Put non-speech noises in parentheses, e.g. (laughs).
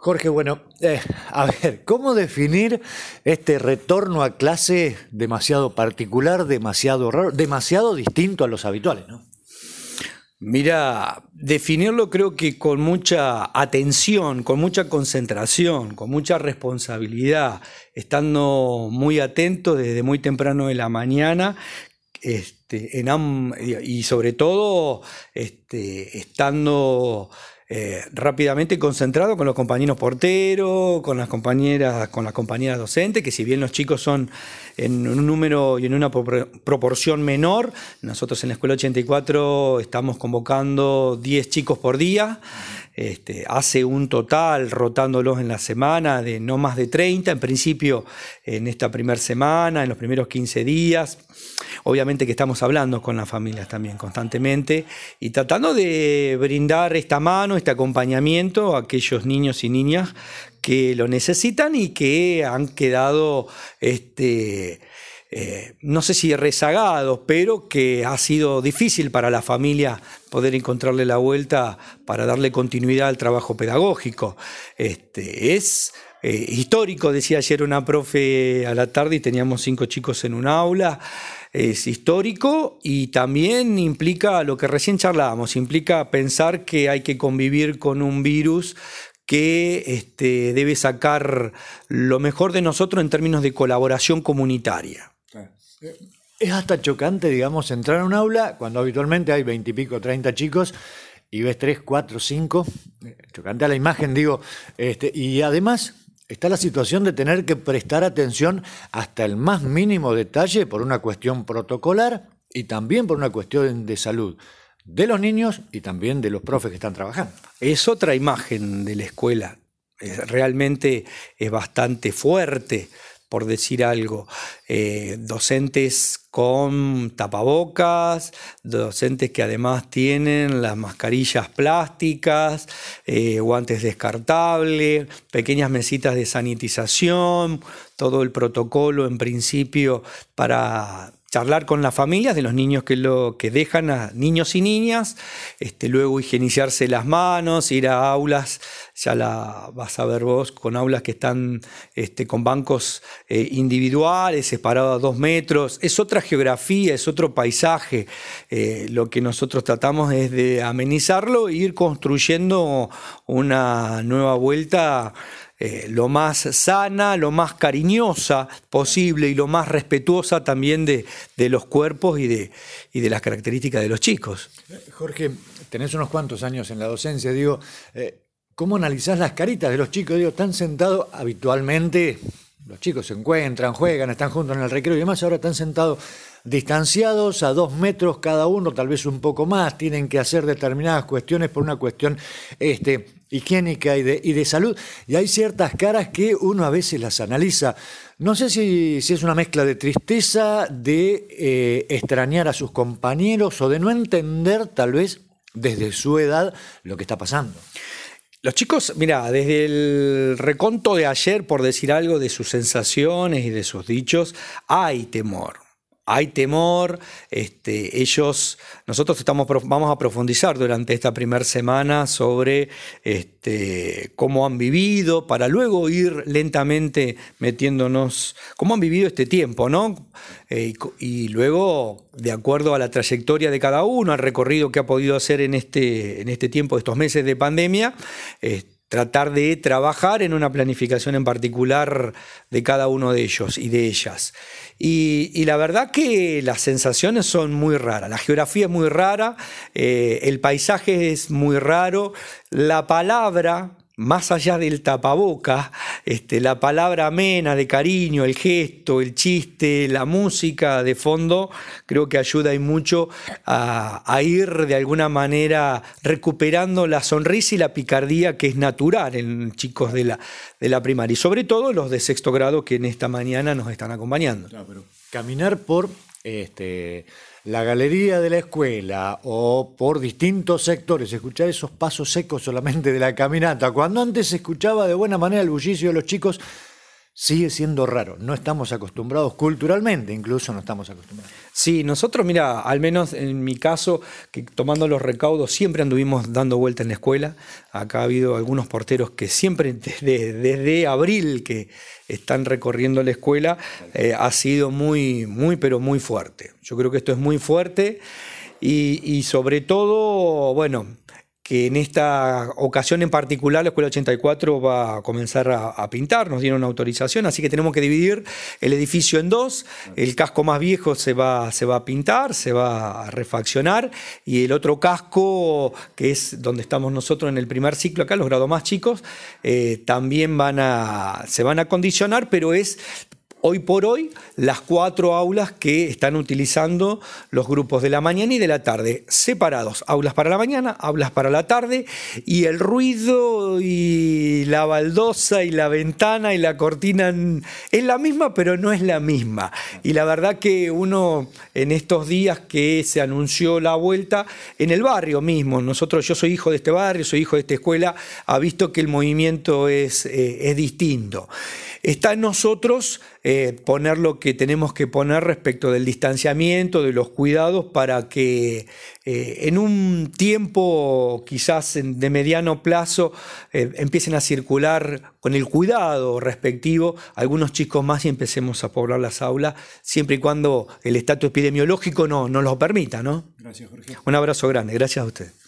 Jorge, bueno, eh, a ver, ¿cómo definir este retorno a clase demasiado particular, demasiado raro, demasiado distinto a los habituales, ¿no? Mira, definirlo creo que con mucha atención, con mucha concentración, con mucha responsabilidad, estando muy atento desde muy temprano de la mañana este, y sobre todo este, estando eh, rápidamente concentrado con los compañeros porteros, con las compañeras, con las compañeras docentes, que si bien los chicos son en un número y en una proporción menor, nosotros en la escuela 84 estamos convocando 10 chicos por día. Este, hace un total, rotándolos en la semana, de no más de 30, en principio en esta primera semana, en los primeros 15 días. Obviamente que estamos hablando con las familias también constantemente y tratando de brindar esta mano, este acompañamiento a aquellos niños y niñas que lo necesitan y que han quedado este, eh, no sé si rezagados, pero que ha sido difícil para la familia poder encontrarle la vuelta para darle continuidad al trabajo pedagógico. Este, es eh, histórico, decía ayer una profe a la tarde y teníamos cinco chicos en un aula. Es histórico y también implica lo que recién charlábamos, implica pensar que hay que convivir con un virus que este, debe sacar lo mejor de nosotros en términos de colaboración comunitaria. Es hasta chocante, digamos, entrar a un aula cuando habitualmente hay veintipico, treinta chicos y ves tres, cuatro, cinco. Chocante a la imagen, digo. Este, y además está la situación de tener que prestar atención hasta el más mínimo detalle por una cuestión protocolar y también por una cuestión de salud de los niños y también de los profes que están trabajando. Es otra imagen de la escuela. Realmente es bastante fuerte por decir algo, eh, docentes con tapabocas, docentes que además tienen las mascarillas plásticas, eh, guantes descartables, pequeñas mesitas de sanitización, todo el protocolo en principio para charlar con las familias de los niños que, lo, que dejan a niños y niñas, este, luego higienizarse las manos, ir a aulas, ya la vas a ver vos, con aulas que están este, con bancos eh, individuales, separados a dos metros, es otra geografía, es otro paisaje. Eh, lo que nosotros tratamos es de amenizarlo e ir construyendo una nueva vuelta eh, lo más sana, lo más cariñosa posible y lo más respetuosa también de, los cuerpos y de, y de las características de los chicos. Jorge, tenés unos cuantos años en la docencia, digo, eh, ¿cómo analizás las caritas de los chicos? Digo, están sentados habitualmente, los chicos se encuentran, juegan, están juntos en el recreo y demás, ahora están sentados distanciados a dos metros cada uno, tal vez un poco más, tienen que hacer determinadas cuestiones por una cuestión este, higiénica y de, salud. Y hay ciertas caras que uno a veces las analiza. No sé si, si es una mezcla de tristeza, de eh, extrañar a sus compañeros o de no entender tal vez desde su edad lo que está pasando. Los chicos, mira, desde el reconto de ayer, por decir algo, de sus sensaciones y de sus dichos, hay temor hay temor, este, ellos, nosotros estamos, vamos a profundizar durante esta primera semana sobre este, cómo han vivido, para luego ir lentamente metiéndonos, cómo han vivido este tiempo, ¿no? Eh, y, luego, de acuerdo a la trayectoria de cada uno, al recorrido que ha podido hacer en este, en este tiempo, estos meses de pandemia, tratar de trabajar en una planificación en particular de cada uno de ellos y de ellas. Y, la verdad que las sensaciones son muy raras, la geografía es muy rara, eh, el paisaje es muy raro, la palabra más allá del tapaboca, este, la palabra amena de cariño, el gesto, el chiste, la música de fondo, creo que ayuda y mucho a, ir de alguna manera recuperando la sonrisa y la picardía que es natural en chicos de la, de la primaria y sobre todo los de sexto grado que en esta mañana nos están acompañando. caminar por este, la galería de la escuela o por distintos sectores, escuchar esos pasos secos solamente de la caminata, cuando antes se escuchaba de buena manera el bullicio de los chicos, sigue siendo raro. No estamos acostumbrados culturalmente, incluso no estamos acostumbrados. Sí, nosotros, mira, al menos en mi caso, que tomando los recaudos siempre anduvimos dando vuelta en la escuela. Acá ha habido algunos porteros que siempre, (laughs) desde, desde abril que están recorriendo la escuela, eh, ha sido muy, muy, pero muy fuerte. Yo creo que esto es muy fuerte y, y sobre todo, bueno, que en esta ocasión en particular la Escuela 84 va a comenzar a, pintar, nos dieron una autorización, así que tenemos que dividir el edificio en dos, el casco más viejo se va, se va a pintar, se va a refaccionar, y el otro casco, que es donde estamos nosotros en el primer ciclo acá, los grados más chicos, eh, también van a, se van a acondicionar, pero es hoy por hoy las cuatro aulas que están utilizando los grupos de la mañana y de la tarde, separados, aulas para la mañana, aulas para la tarde, y el ruido y la baldosa y la ventana y la cortina es la misma, pero no es la misma. Y la verdad que uno en estos días que se anunció la vuelta, en el barrio mismo, nosotros, yo soy hijo de este barrio, soy hijo de esta escuela, ha visto que el movimiento es, eh, es distinto. Está en nosotros eh, poner lo que tenemos que poner respecto del distanciamiento, de los cuidados, para que eh, en un tiempo quizás de mediano plazo eh, empiecen a circular con el cuidado respectivo algunos chicos más y empecemos a poblar las aulas, siempre y cuando el estatus epidemiológico no, nos lo permita. ¿no? Gracias, Jorge. Un abrazo grande, gracias a usted.